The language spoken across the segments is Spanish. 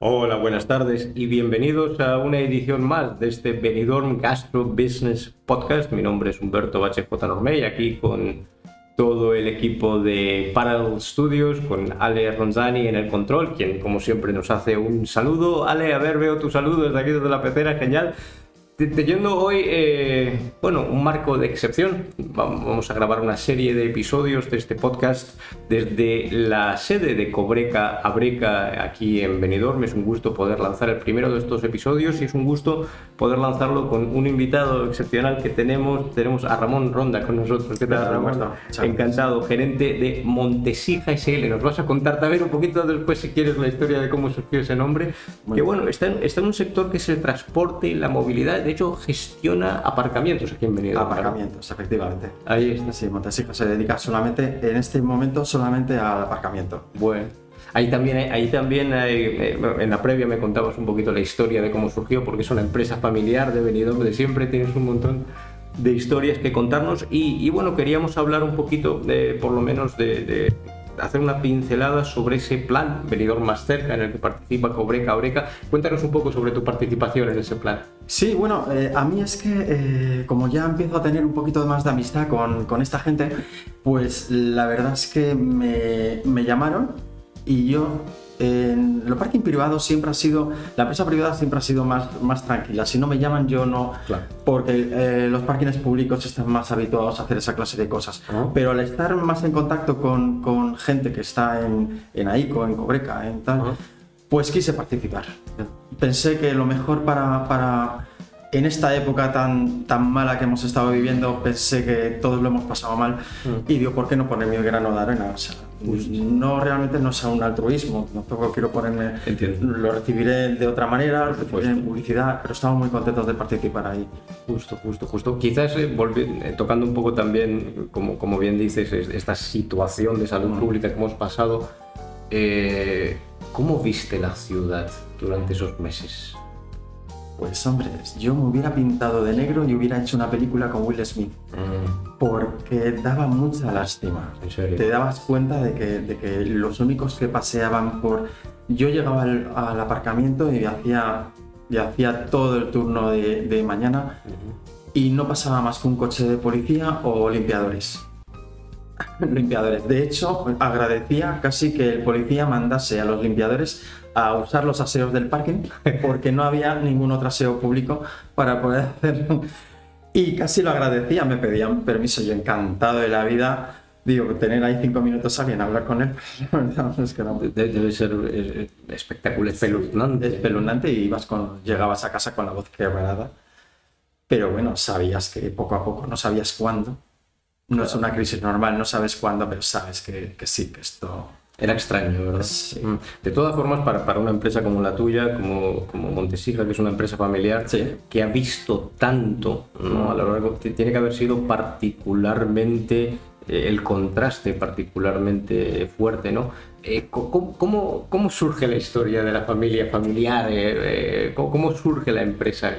Hola, buenas tardes y bienvenidos a una edición más de este Benidorm Gastro Business Podcast. Mi nombre es Humberto Bache J. Normey, aquí con todo el equipo de Parallel Studios, con Ale Ronzani en el control, quien como siempre nos hace un saludo. Ale, a ver, veo tu saludo desde aquí desde la pecera, genial. Teniendo hoy, eh, bueno, un marco de excepción, vamos a grabar una serie de episodios de este podcast desde la sede de Cobreca a Breca aquí en Benidorm. Es un gusto poder lanzar el primero de estos episodios y es un gusto poder lanzarlo con un invitado excepcional que tenemos. Tenemos a Ramón Ronda con nosotros. ¿Qué tal, Ramón? Encantado, gerente de Montesija SL. Nos vas a contar también un poquito después, si quieres, la historia de cómo surgió ese nombre. que bueno, está en, está en un sector que es el transporte y la movilidad de hecho gestiona aparcamientos aquí en Benidorm. Aparcamientos, efectivamente. Ahí está. Sí, Montesija se dedica solamente, en este momento, solamente al aparcamiento. Bueno. Ahí también, ahí también eh, en la previa me contabas un poquito la historia de cómo surgió, porque es una empresa familiar de Benidorm de siempre, tienes un montón de historias que contarnos y, bueno, queríamos hablar un poquito, de, por lo menos, de hacer una pincelada sobre ese plan Venidor más cerca en el que participa Cobreca Oreca. Cuéntanos un poco sobre tu participación en ese plan. Sí, bueno, eh, a mí es que eh, como ya empiezo a tener un poquito más de amistad con, con esta gente, pues la verdad es que me, me llamaron y yo en los parking privados siempre ha sido, la empresa privada siempre ha sido más, más tranquila. Si no me llaman, yo no, porque eh, los parkings públicos están más habituados a hacer esa clase de cosas. Ah. Pero al estar más en contacto con, con gente que está en, en AICO, en Cobreca, en tal, ah. pues quise participar. Pensé que lo mejor para, para en esta época tan, tan mala que hemos estado viviendo, pensé que todos lo hemos pasado mal mm. y digo, ¿por qué no poner mi grano de arena? O sea, pues no realmente no es un altruismo, tampoco quiero ponerme, lo recibiré de otra manera, lo en publicidad, pero estamos muy contentos de participar ahí. Justo, justo, justo. Quizás eh, eh, tocando un poco también, como, como bien dices, esta situación de salud mm. pública que hemos pasado, eh, ¿cómo viste la ciudad durante esos meses? Pues hombre, yo me hubiera pintado de negro y hubiera hecho una película con Will Smith. Mm. Porque daba mucha lástima. Te dabas cuenta de que, los únicos que paseaban por... Yo llegaba al, aparcamiento y hacía, y hacía todo el turno de, mañana y no pasaba más que un coche de policía o limpiadores. limpiadores. De hecho, agradecía casi que el policía mandase a los limpiadores a usar los aseos del parking porque no había ningún otro aseo público para poder hacerlo. Y casi lo agradecía, me pedían permiso, yo encantado de la vida. Digo, tener ahí cinco minutos a alguien hablar con él, es que no. Debe ser eh, espectacular, espeluznante. Espeluznante y ibas con, llegabas a casa con la voz quebrada. Pero bueno, sabías que poco a poco, no sabías cuándo. No es una crisis normal, no sabes cuándo, pero sabes que, que sí, que esto era extraño, ¿verdad? Mm. De todas formas, para, para, una empresa como la tuya, como, como Montesija, que es una empresa familiar, que ha visto tanto ¿no? a lo largo, tiene que haber sido particularmente eh, el contraste particularmente fuerte, ¿no? Eh, ¿cómo, cómo, surge la historia de la familia familiar? Eh, ¿cómo, surge la empresa?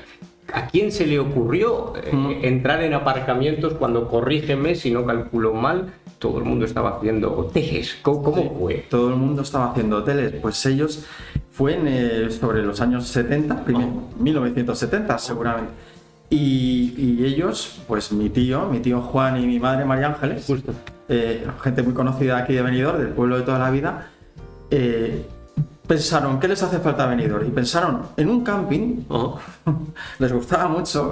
¿A quién se le ocurrió entrar en aparcamientos cuando, corrígeme si no calculo mal, todo el mundo estaba haciendo hoteles. ¿Cómo, fue? Todo el mundo estaba haciendo hoteles. Pues ellos fue eh, sobre los años 70, 1970 seguramente. Y, ellos, pues mi tío, mi tío Juan y mi madre María Ángeles, eh, gente muy conocida aquí de Benidorm, del pueblo de toda la vida, eh, pensaron, ¿qué les hace falta a Benidorm? Y pensaron en un camping, les gustaba mucho,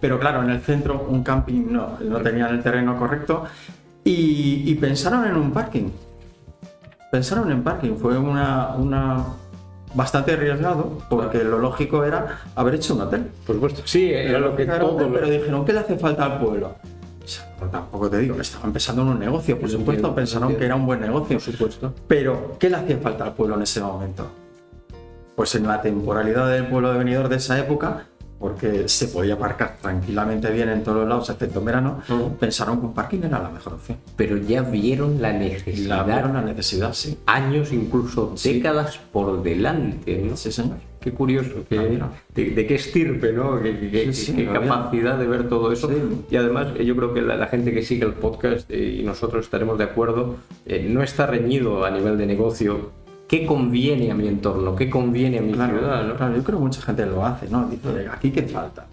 pero claro, en el centro un camping no, no tenían el terreno correcto y, pensaron en un parking. Pensaron en parking. Fue una, una bastante arriesgado porque lo lógico era haber hecho un hotel. Por supuesto. Sí, era lo que todo. Pero dijeron, ¿qué le hace falta al pueblo? Tampoco te digo, estaba empezando en un negocio, por supuesto, pensaron que era un buen negocio. Por supuesto. Pero, ¿qué le hacía falta al pueblo en ese momento? Pues en la temporalidad del pueblo de venidor de esa época, porque se podía aparcar tranquilamente bien en todos los lados, excepto en verano, pensaron que un parking era la mejor opción. Pero ya vieron la necesidad. La vieron la necesidad, sí. Años, incluso décadas por delante. ¿no? Sí, señor. Qué curioso. Ah, de, qué estirpe, ¿no? Qué, capacidad de ver todo eso. Y además, eh, yo creo que la, gente que sigue el podcast, eh, y nosotros estaremos de acuerdo, eh, no está reñido a nivel de negocio qué conviene a mi entorno, qué conviene a mi Claro, ciudad, ¿no? claro, yo creo que mucha gente lo hace, ¿no? Dice, aquí qué falta.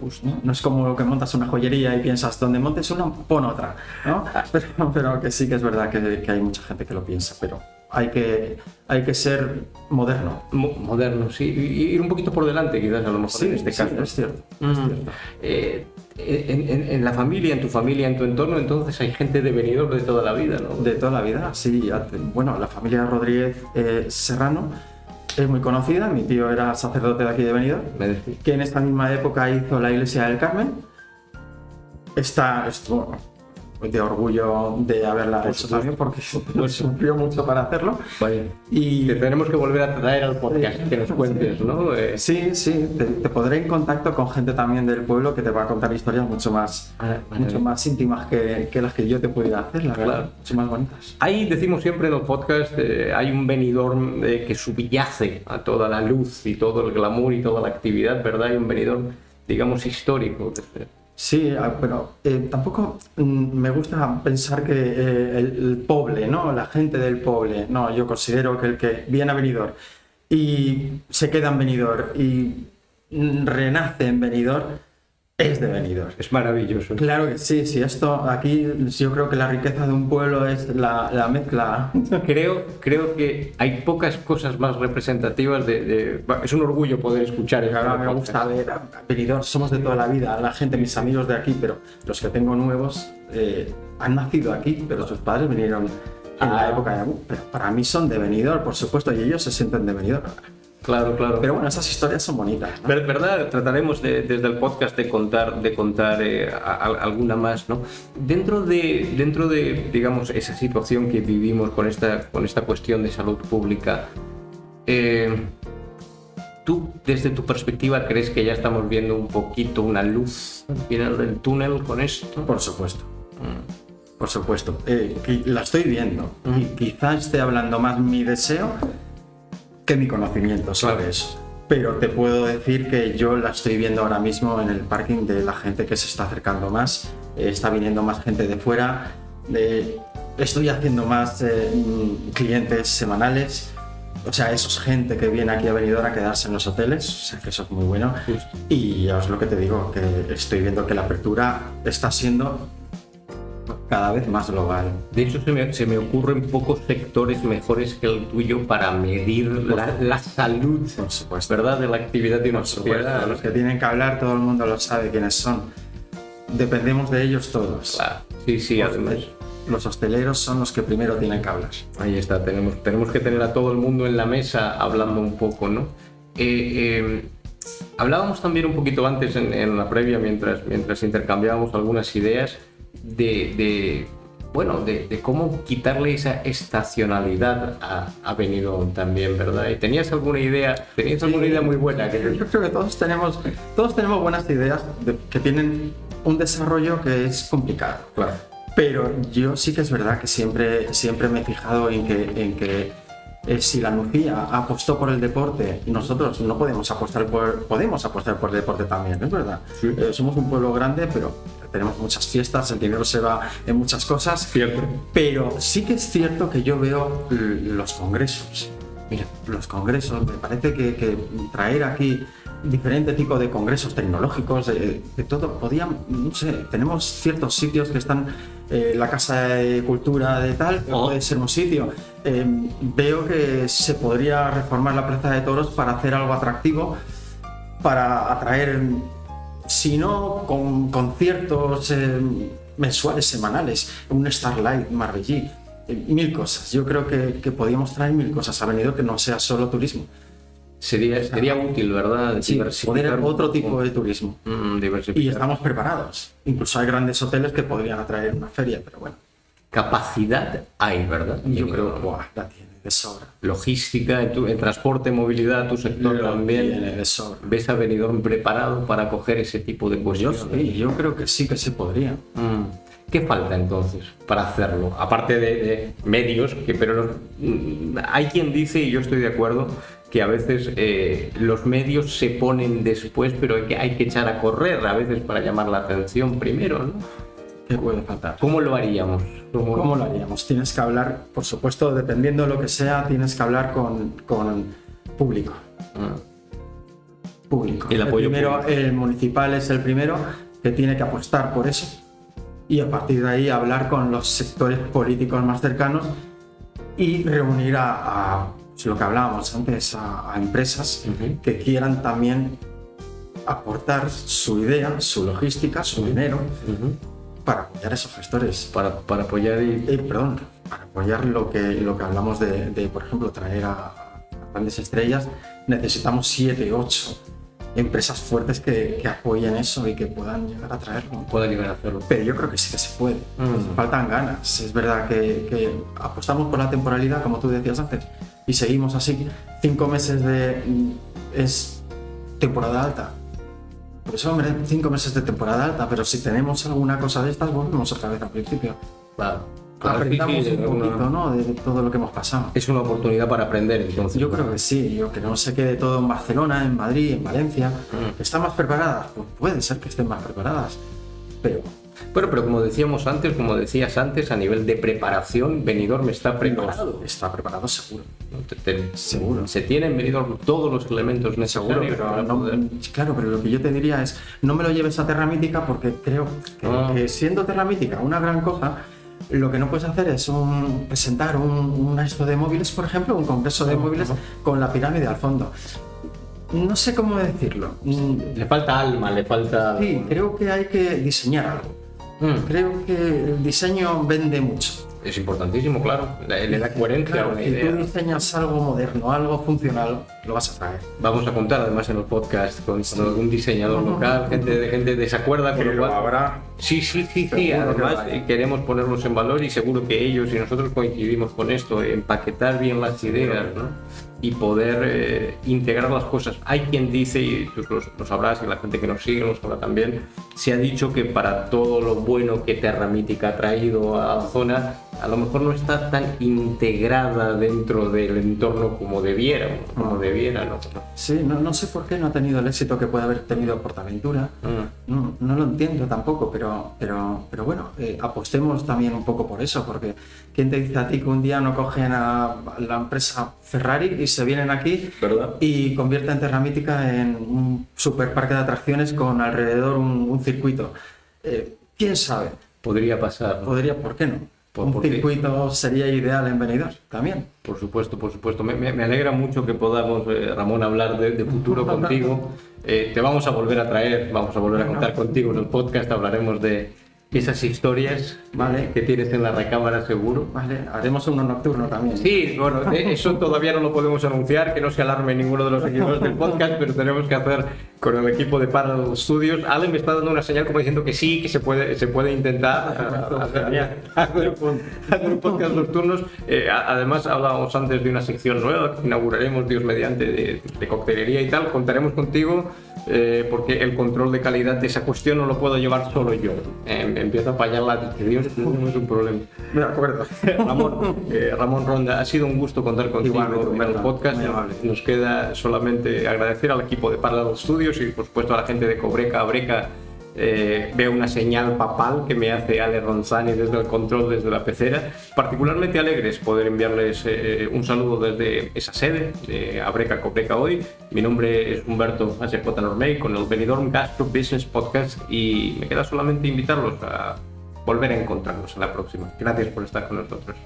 Pues, ¿no? no es como que montas una joyería y piensas, donde montes una, pon otra, ¿no? Pero, pero que sí que es verdad que, que hay mucha gente que lo piensa, pero hay que, hay que ser moderno. Mo- Moderno, sí, y ir un poquito por delante quizás a lo mejor en este sí, caso. es cierto. Mm. es cierto. Eh, en, en- en la familia, en tu familia, en tu entorno, entonces hay gente de venidor de toda la vida, ¿no? De toda la vida, sí. Bueno, la familia Rodríguez eh, Serrano es muy conocida. Mi tío era sacerdote de aquí de Benidorm, que en esta misma época hizo la iglesia del Carmen. Está, esto, de orgullo de haberla hecho supuesto. también, porque sufrió mucho para hacerlo. Vaya. Y Te tenemos que volver a traer al podcast, que nos cuentes, ¿no? Eh, sí, sí, te, te podré en contacto con gente también del pueblo que te va a contar historias mucho más, Ah, vale, mucho más íntimas que, que las que yo te pudiera hacer, la verdad. Claro. Mucho más bonitas. Ahí decimos siempre en los podcasts, eh, hay un venidor eh, que subyace a toda la luz y todo el glamour y toda la actividad, ¿verdad? Hay un venidor, digamos, histórico. Sí, ah, pero eh, tampoco mm, me gusta pensar que eh, el, el poble, ¿no? La gente del poble, no, yo considero que el que viene a Benidorm y se queda en Benidorm y mm, renace en Benidorm es de Benidorm. Es maravilloso. Claro que sí, sí, esto aquí yo creo que la riqueza de un pueblo es la, la mezcla. Creo, creo que hay pocas cosas más representativas de... de- Es un orgullo poder escuchar el me podcast. gusta ver Benidorm, somos de toda la vida, la gente, mis amigos de aquí, pero los que tengo nuevos eh, han nacido aquí, pero sus padres vinieron en Ah. la época de. Pero para mí son de Benidorm, por supuesto, y ellos se sienten de Benidorm. Claro, claro. Pero bueno, esas historias son bonitas. ¿no? Ver- ¿Verdad? Trataremos de- desde el podcast de contar, de contar eh, a- a- alguna más, ¿no? Dentro de, dentro de, digamos, esa situación que vivimos con esta, con esta cuestión de salud pública, eh, ¿tú, desde tu perspectiva, crees que ya estamos viendo un poquito una luz al final del túnel con esto? Por supuesto. Mm. Por supuesto, Eh, la estoy viendo. Y quizá esté hablando más mi deseo que mi conocimiento sobre eso. Pero te puedo decir que yo la estoy viendo ahora mismo en el parking de la gente que se está acercando más. Eh, está viniendo más gente de fuera. Eh, estoy haciendo más eh, clientes semanales. O sea, eso es gente que viene aquí a Benidorm a quedarse en los hoteles. O sea, que eso es muy bueno. Justo. Y ya os lo que te digo, que estoy viendo que la apertura está siendo cada vez más global. De hecho, se me, se me ocurren pocos sectores mejores que el tuyo para medir la, la salud, Por supuesto. ¿verdad? De la actividad de una Por sociedad. los que tienen que hablar, todo el mundo lo sabe quiénes son. Dependemos de ellos todos. Claro. Sí, sí, además. Los hosteleros son los que primero tienen que hablar. Ahí está, tenemos, tenemos que tener a todo el mundo en la mesa hablando un poco, ¿no? Eh, eh, hablábamos también un poquito antes en, en la previa, mientras, mientras intercambiábamos algunas ideas, de, de, bueno, de, de cómo quitarle esa estacionalidad a, a Benidorm también, ¿verdad? ¿Y tenías alguna idea? ¿Tenías alguna idea muy buena? Que, Yo creo que todos tenemos, todos tenemos buenas ideas de- que tienen un desarrollo que es complicado. claro. Pero yo sí que es verdad que siempre, siempre me he fijado en que, en que eh, si la Nucía apostó por el deporte, nosotros no podemos apostar por, podemos apostar por el deporte también, es verdad. Sí. Eh, somos un pueblo grande, pero tenemos muchas fiestas, el dinero se va en muchas cosas. Cierto. Pero sí que es cierto que yo veo los congresos. Mira, los congresos, me parece que, que traer aquí diferente tipo de congresos tecnológicos, de, de todo, podían, no sé, tenemos ciertos sitios que están, eh, la Casa de Cultura de tal, Oh. puede ser un sitio. Eh, veo que se podría reformar la Plaza de Toros para hacer algo atractivo, para atraer, si no con conciertos eh, mensuales, semanales, un Starlight Marbellí, eh, mil cosas. Yo creo que, que podíamos traer mil cosas a venido que no sea solo turismo. Sería, sería útil, ¿verdad? Sí, poder otro tipo de turismo. Mm. Y estamos preparados. Incluso hay grandes hoteles que podrían atraer una feria, pero bueno, Capacidad hay, ¿verdad? yo Benidorm. creo que la tiene de sobra. logística, en, tu- en transporte, movilidad, tu sector Lo también. tiene de sobra. ¿Ves a Benidorm preparado para coger ese tipo de Yo, cuestiones? sí, yo creo que sí que se podría. Mm. ¿Qué falta entonces para hacerlo? Aparte de, de medios, que, pero los- mm, hay quien dice, y yo estoy de acuerdo, que a veces eh, los medios se ponen después, pero hay que, hay que echar a correr a veces para llamar la atención primero, ¿no? ¿Qué puede faltar? ¿Cómo lo haríamos? ¿Cómo, ¿Cómo lo haríamos? Tienes que hablar, por supuesto, dependiendo de lo que sea, tienes que hablar con, con público. Ah, Público. El apoyo primero, público. el municipal es el primero que tiene que apostar por eso y a partir de ahí hablar con los sectores políticos más cercanos y reunir a, a, pues, lo que hablábamos antes, a, a empresas Ujú. que quieran también aportar su idea, su logística, su dinero ujú. Para apoyar a esos gestores. para, para apoyar y... Eh, perdón, para apoyar lo que, lo que hablamos de, de, por ejemplo, traer a, grandes estrellas, necesitamos 7, 8 empresas fuertes que, que apoyen eso y que puedan llegar a traerlo. pueda llegar a hacerlo. Pero yo creo que sí que se puede. Mm. Faltan ganas. Es verdad que, que apostamos por la temporalidad, como tú decías antes, y seguimos así. Cinco meses de. es temporada alta. Pues hombre, cinco meses de temporada alta, pero si tenemos alguna cosa de estas, volvemos otra vez al principio. Claro. Aprendamos un poquito, ¿no? De, todo lo que hemos pasado. Es una oportunidad para aprender, entonces. Yo creo que sí, yo que no se quede todo en Barcelona, en Madrid, en Valencia. Mm. ¿Que ¿Están más preparadas? Pues puede ser que estén más preparadas. Pero Bueno, pero como decíamos antes, como decías antes, a nivel de preparación, Benidorm está preparado. está preparado seguro. ¿no? Te- te- Seguro. Se tiene en Benidorm todos los elementos Seguro, necesarios pero para no- poder- claro, pero lo que yo te diría es, no me lo lleves a Terra Mítica porque creo que, Ah. que siendo Terra Mítica una gran cosa, lo que no puedes hacer es un- presentar un, un de móviles, por ejemplo, un congreso de Ajá. móviles con la pirámide al fondo. No sé cómo decirlo. Le falta alma, le falta... Sí, creo que hay que diseñar algo. Mm, Creo que el diseño vende mucho. Es importantísimo, claro. Le, le da coherencia Claro, a una si idea. tú diseñas algo moderno, algo funcional, lo vas a traer. Vamos a contar además en el podcast con, con algún diseñador local, gente de gente de se acuerda, con lo cual... habrá. Sí, sí, sí, sí. Que Además, hay. eh, queremos ponerlos en valor y seguro que ellos y nosotros coincidimos con esto, empaquetar bien las ideas ¿no? Y poder eh, integrar las cosas. Hay quien dice, y tú lo, sabrás, y la gente que nos sigue lo sabrá también, se ha dicho que para todo lo bueno que Terra Mítica ha traído a la zona, a lo mejor no está tan integrada dentro del entorno como debiera, como debiera, ¿no? Sí, no, no sé por qué no ha tenido el éxito que puede haber tenido Portaventura. Mm. No, no lo entiendo tampoco, pero, pero, pero bueno, eh, apostemos también un poco por eso, porque ¿quién te dice a ti que un día no cogen a la empresa Ferrari y se vienen aquí ¿Verdad? y convierten Terra Mítica en un super parque de atracciones con alrededor un, un circuito? Eh, ¿Quién sabe? Podría pasar. ¿no? Podría, ¿por qué no? Por- un porque- circuito sería ideal en Benidorm también. Por supuesto, por supuesto. Me, me- me alegra mucho que podamos, eh, Ramón, hablar de, de futuro contigo. Eh, te vamos a volver a traer, vamos a volver a contar contigo en el podcast. Hablaremos de esas historias Vale. que tienes en la recámara seguro. Vale, haremos uno nocturno también. Sí, bueno, eso todavía no lo podemos anunciar, que no se alarme ninguno de los seguidores del podcast, pero tenemos que hacer con el equipo de Parallel Studios. Ale me está dando una señal como diciendo que sí, que se puede, se puede intentar hacer, hacer un- hacer un podcast nocturnos. Eh, además, hablábamos antes de una sección nueva que inauguraremos, Dios mediante, de, de coctelería y tal. Contaremos contigo eh, porque el control de calidad de esa cuestión no lo puedo llevar solo yo. Eh, empiezo a fallar la dicción, no es un problema. De acuerdo. Ramón, eh, Ramón Ronda, ha sido un gusto contar contigo Igualmente, en el podcast. Nos queda solamente agradecer al equipo de Parallel Studios y por supuesto a la gente de Cobreca Abreca. Eh, veo una señal papal que me hace Ale Ronzani desde el control, desde la pecera. Particularmente alegres poder enviarles eh, un saludo desde esa sede de Abreca Cobreca hoy. Mi nombre es Humberto HJ Normey con el Benidorm Gastro Business Podcast y me queda solamente invitarlos a volver a encontrarnos en la próxima. Gracias por estar con nosotros.